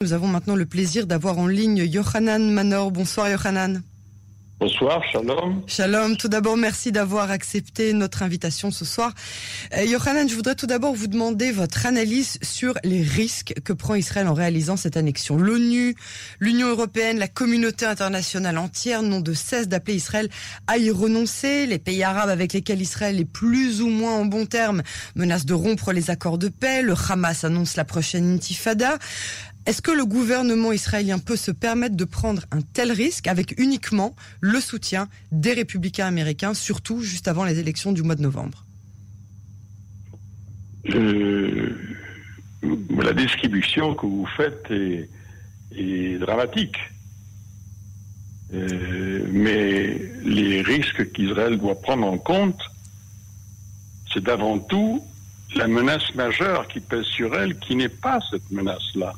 Nous avons maintenant le plaisir d'avoir en ligne Yohanan Manor. Bonsoir Yohanan. Bonsoir, shalom. Shalom. Tout d'abord, merci d'avoir accepté notre invitation ce soir. Euh, Yohanan, je voudrais tout d'abord vous demander votre analyse sur les risques que prend Israël en réalisant cette annexion. L'ONU, l'Union européenne, la communauté internationale entière n'ont de cesse d'appeler Israël à y renoncer. Les pays arabes avec lesquels Israël est plus ou moins en bon terme menacent de rompre les accords de paix. Le Hamas annonce la prochaine intifada. Est-ce que le gouvernement israélien peut se permettre de prendre un tel risque avec uniquement le soutien des républicains américains, surtout juste avant les élections du mois de novembre? Euh, La distribution que vous faites est, dramatique. Euh, mais les risques qu'Israël doit prendre en compte, c'est d'avant tout la menace majeure qui pèse sur elle, qui n'est pas cette menace-là.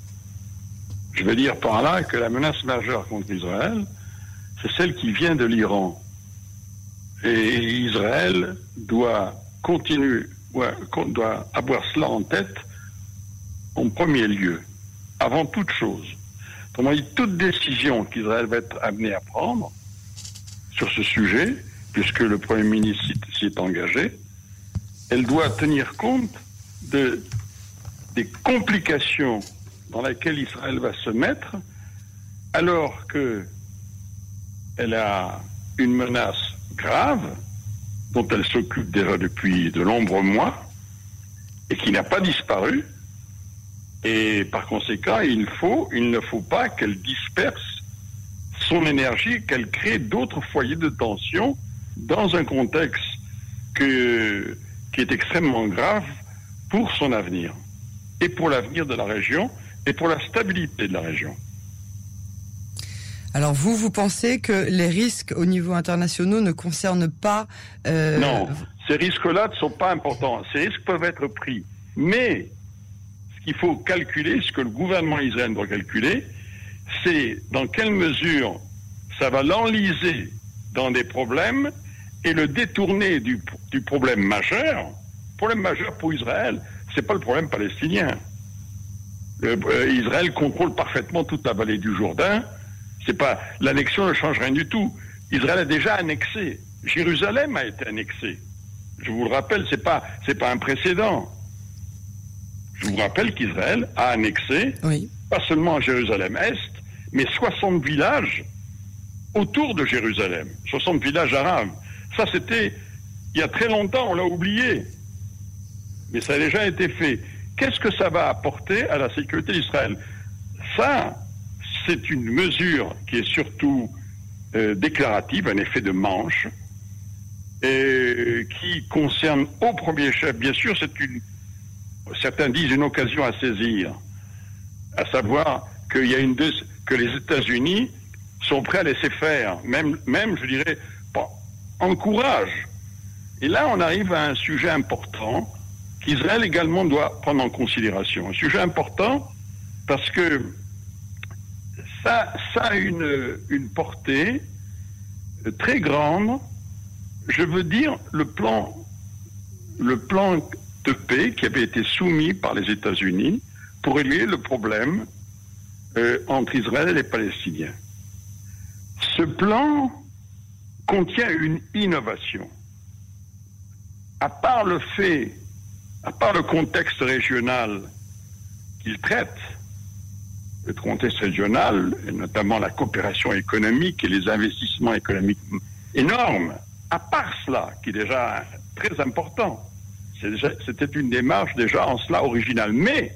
Je veux dire par là que la menace majeure contre Israël, c'est celle qui vient de l'Iran. Et Israël doit continuer, doit avoir cela en tête en premier lieu, avant toute chose. Autrement dit, toute décision qu'Israël va être amené à prendre sur ce sujet, puisque le Premier ministre s'y est engagé, elle doit tenir compte de, des complications dans laquelle Israël va se mettre, alors que elle a une menace grave dont elle s'occupe déjà depuis de nombreux mois et qui n'a pas disparu. Et par conséquent, il faut, il ne faut pas qu'elle disperse son énergie, qu'elle crée d'autres foyers de tension dans un contexte qui est extrêmement grave pour son avenir et pour l'avenir de la région et pour la stabilité de la région. Alors vous, vous pensez que les risques au niveau international ne concernent pas... Euh, non, ces risques-là ne sont pas importants. Ces risques peuvent être pris. Mais ce qu'il faut calculer, ce que le gouvernement israélien doit calculer, c'est dans quelle mesure ça va l'enliser dans des problèmes et le détourner du, du problème majeur. Le problème majeur pour Israël, c'est pas le problème palestinien. Euh, Israël contrôle parfaitement toute la vallée du Jourdain. C'est pas l'annexion ne change rien du tout. Israël a déjà annexé. Jérusalem a été annexée. Je vous le rappelle, c'est pas c'est pas un précédent. Je vous rappelle qu'Israël a annexé pas seulement Jérusalem Est, mais 60 villages autour de Jérusalem, 60 villages arabes. Ça c'était il y a très longtemps, on l'a oublié. Mais ça a déjà été fait qu'est-ce que ça va apporter à la sécurité d'Israël? Ça, c'est une mesure qui est surtout euh, déclarative, un effet de manche, et qui concerne au premier chef, bien sûr, c'est une, certains disent une occasion à saisir, à savoir qu'il y a une que les États-Unis sont prêts à laisser faire, même, même je dirais, encourage. Et là, on arrive à un sujet important qu'Israël également doit prendre en considération. Un sujet important parce que ça, a une, portée très grande. Je veux dire, le plan, le plan de paix qui avait été soumis par les États-Unis pour régler le problème euh, entre Israël et les Palestiniens. Ce plan contient une innovation. À part le fait à part le contexte régional qu'il traite, le contexte régional, et notamment la coopération économique et les investissements économiques énormes, à part cela, qui est déjà très important, c'était une démarche déjà en cela originale. Mais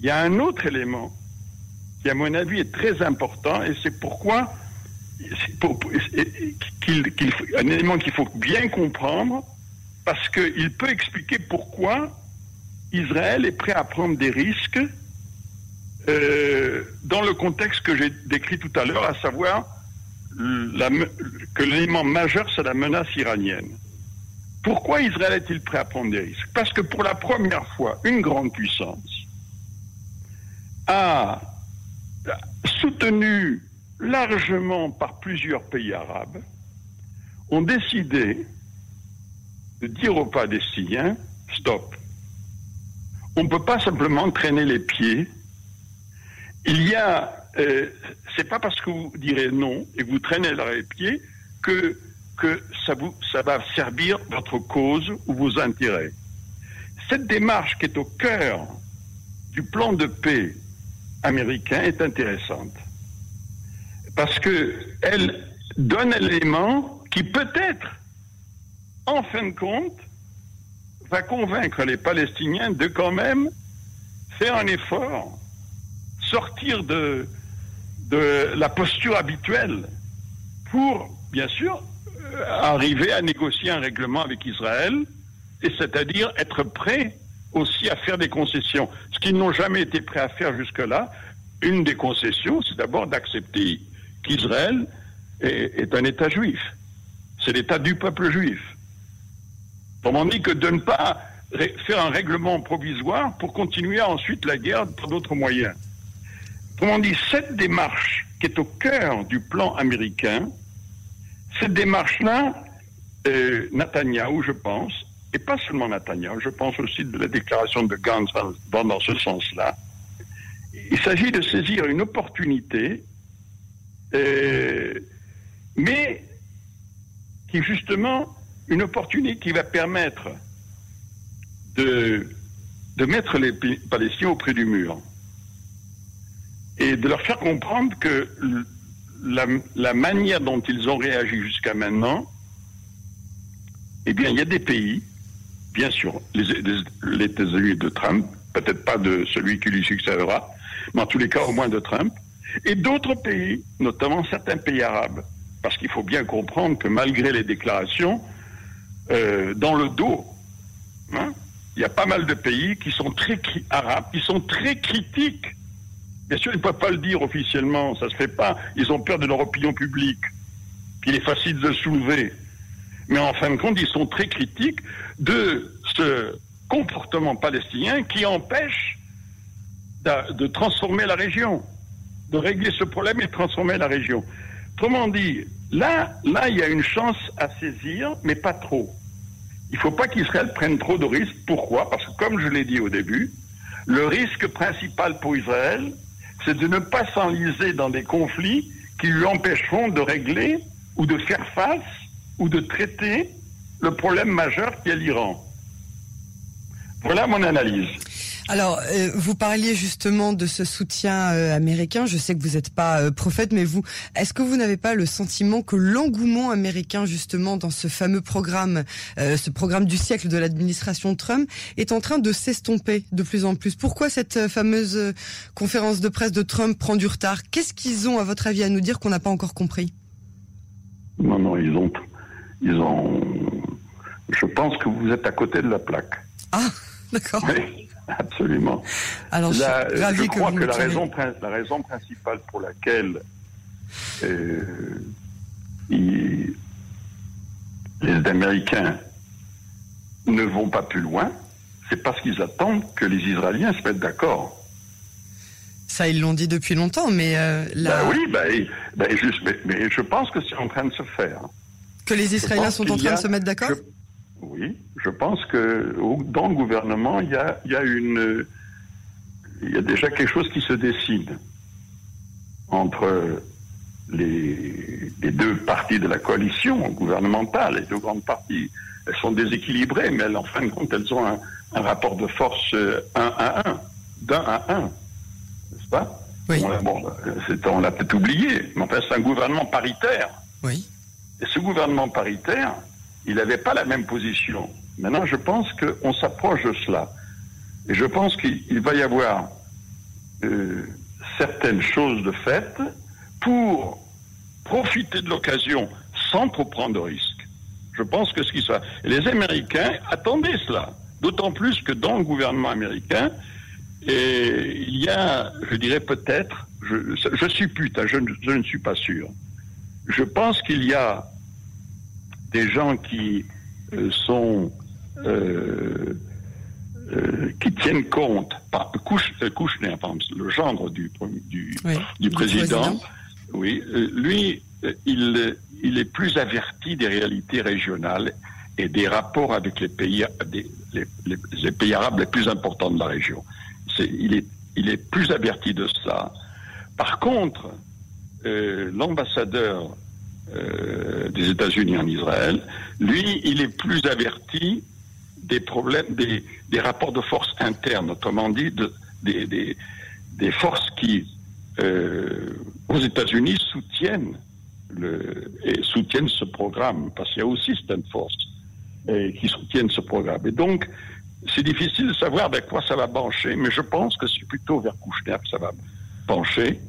il y a un autre élément qui, à mon avis, est très important, et c'est pourquoi, un élément qu'il faut bien comprendre, parce qu'il peut expliquer pourquoi Israël est prêt à prendre des risques euh, dans le contexte que j'ai décrit tout à l'heure, à savoir que l'élément majeur, c'est la menace iranienne. Pourquoi Israël est-il prêt à prendre des risques? Parce que pour la première fois, une grande puissance a soutenu largement par plusieurs pays arabes, ont décidé de dire aux Palestiniens, stop. On ne peut pas simplement traîner les pieds il y a, euh, c'est pas parce que vous direz non et vous traînez les pieds que que ça vous ça va servir votre cause ou vos intérêts. Cette démarche qui est au cœur du plan de paix américain est intéressante parce que elle donne un élément qui peut-être, en fin de compte, va convaincre les Palestiniens de quand même faire un effort, sortir de, la posture habituelle pour, bien sûr, euh, arriver à négocier un règlement avec Israël, et c'est-à-dire être prêt aussi à faire des concessions. Ce qu'ils n'ont jamais été prêts à faire jusque-là, une des concessions, c'est d'abord d'accepter qu'Israël est, un État juif. C'est l'État du peuple juif. Autrement dit que de ne pas faire un règlement provisoire pour continuer ensuite la guerre par d'autres moyens. Autrement dit, cette démarche qui est au cœur du plan américain, cette démarche-là, euh, Netanyahu, je pense, et pas seulement Netanyahu, je pense aussi de la déclaration de Gantz va dans ce sens-là, il s'agit de saisir une opportunité, euh, mais qui justement une opportunité qui va permettre de, de mettre les Palestiniens auprès du mur et de leur faire comprendre que la, la manière dont ils ont réagi jusqu'à maintenant, eh bien, il y a des pays, bien sûr, les, les États-Unis de Trump, peut-être pas de celui qui lui succédera, mais en tous les cas au moins de Trump, et d'autres pays, notamment certains pays arabes, parce qu'il faut bien comprendre que malgré les déclarations, euh, dans le dos, hein, il y a pas mal de pays qui sont très arabes, qui sont très critiques. Bien sûr, ils ne peuvent pas le dire officiellement, ça ne se fait pas. Ils ont peur de leur opinion publique, qu'il est facile de soulever. Mais en fin de compte, ils sont très critiques de ce comportement palestinien qui empêche de, transformer la région, de régler ce problème et de transformer la région. Autrement dit, là, là, il y a une chance à saisir, mais pas trop. Il ne faut pas qu'Israël prenne trop de risques. Pourquoi? Parce que, comme je l'ai dit au début, le risque principal pour Israël, c'est de ne pas s'enliser dans des conflits qui lui empêcheront de régler ou de faire face ou de traiter le problème majeur qui est l'Iran. Voilà mon analyse. Alors, euh, vous parliez justement de ce soutien euh, américain. Je sais que vous n'êtes pas euh, prophète, mais vous, est-ce que vous n'avez pas le sentiment que l'engouement américain justement dans ce fameux programme, ce programme du siècle de l'administration Trump, est en train de s'estomper de plus en plus? Pourquoi cette fameuse conférence de presse de Trump prend du retard? Qu'est-ce qu'ils ont, à votre avis, à nous dire qu'on n'a pas encore compris? Non, non, ils ont, ils ont. Je pense que vous êtes à côté de la plaque. Ah, d'accord. Absolument. Alors, je, crois que, la, raison, la raison principale pour laquelle euh, les Américains ne vont pas plus loin, c'est parce qu'ils attendent que les Israéliens se mettent d'accord. Ça, ils l'ont dit depuis longtemps, mais euh. Ben oui, ben, ben juste, mais, je pense que c'est en train de se faire. Que les Israéliens sont en train de se mettre d'accord? Oui, je pense que dans le gouvernement, il y a, il y a une, il y a déjà quelque chose qui se dessine entre les, les, deux parties de la coalition gouvernementale, les deux grandes parties. Elles sont déséquilibrées, mais elles, en fin de compte, elles ont un, un rapport de force 1 à 1, d'un à 1, n'est-ce pas? Oui. On l'a peut-être oublié, mais enfin, c'est un gouvernement paritaire. Oui. Et ce gouvernement paritaire, il n'avait pas la même position. Maintenant, je pense qu'on s'approche de cela. Et je pense qu'il va y avoir euh, certaines choses de fait pour profiter de l'occasion sans trop prendre de risques. Je pense que ce qui soit. les Américains attendaient cela. D'autant plus que dans le gouvernement américain, et il y a, je dirais peut-être, je, je suppute, hein, je, je ne suis pas sûr. Je pense qu'il y a des gens qui euh, sont euh, euh, qui tiennent compte, Kouchner, par exemple, le gendre du, du, du président, oui, lui, il, il est plus averti des réalités régionales et des rapports avec les pays, les, les, pays arabes les plus importants de la région. il, est, il est plus averti de ça. Par contre, l'ambassadeur euh, des États-Unis en Israël, lui, il est plus averti des problèmes, des, rapports de force internes, autrement dit, de, des, forces qui, euh, aux États-Unis, soutiennent soutiennent ce programme, parce qu'il y a aussi certaines forces et, qui soutiennent ce programme. Et donc, c'est difficile de savoir vers quoi ça va pencher, mais je pense que c'est plutôt vers Kouchner que ça va pencher,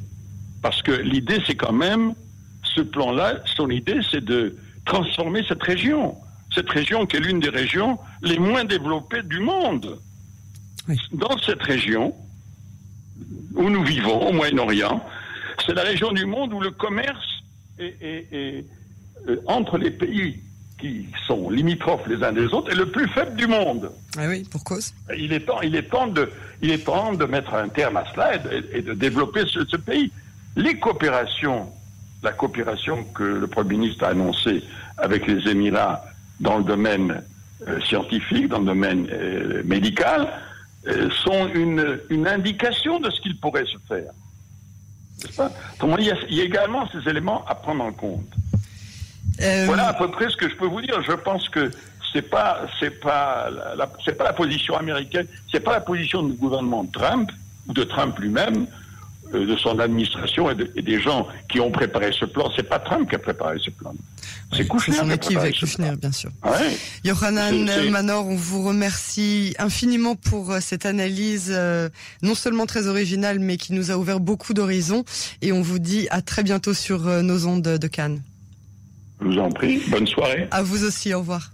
parce que l'idée, c'est quand même, ce plan-là, son idée, c'est de transformer cette région. Cette région qui est l'une des régions les moins développées du monde. Oui. Dans cette région où nous vivons, au Moyen-Orient, c'est la région du monde où le commerce est, est, est, euh, entre les pays qui sont limitrophes les uns des autres est le plus faible du monde. Ah oui, pour cause? Il est temps, il est temps de, il est temps de mettre un terme à cela et, et de développer ce, ce, pays. Les coopérations, la coopération que le Premier ministre a annoncée avec les Émirats dans le domaine euh, scientifique, dans le domaine euh, médical, euh, sont une, une, indication de ce qu'il pourrait se faire. Il y, a, il y a également ces éléments à prendre en compte. Voilà à peu près ce que je peux vous dire. Je pense que c'est pas c'est pas la, c'est pas la position américaine, c'est pas la position du gouvernement de Trump ou de Trump lui-même, de son administration et, de, et, des gens qui ont préparé ce plan. C'est pas Trump qui a préparé ce plan. C'est Kouchner. Son équipe avec Kouchner, bien sûr. Ouais. Yohanan Manor, on vous remercie infiniment pour euh, cette analyse, euh, non seulement très originale, mais qui nous a ouvert beaucoup d'horizons. Et on vous dit à très bientôt sur nos ondes de Cannes. Je vous en prie. Bonne soirée. À vous aussi. Au revoir.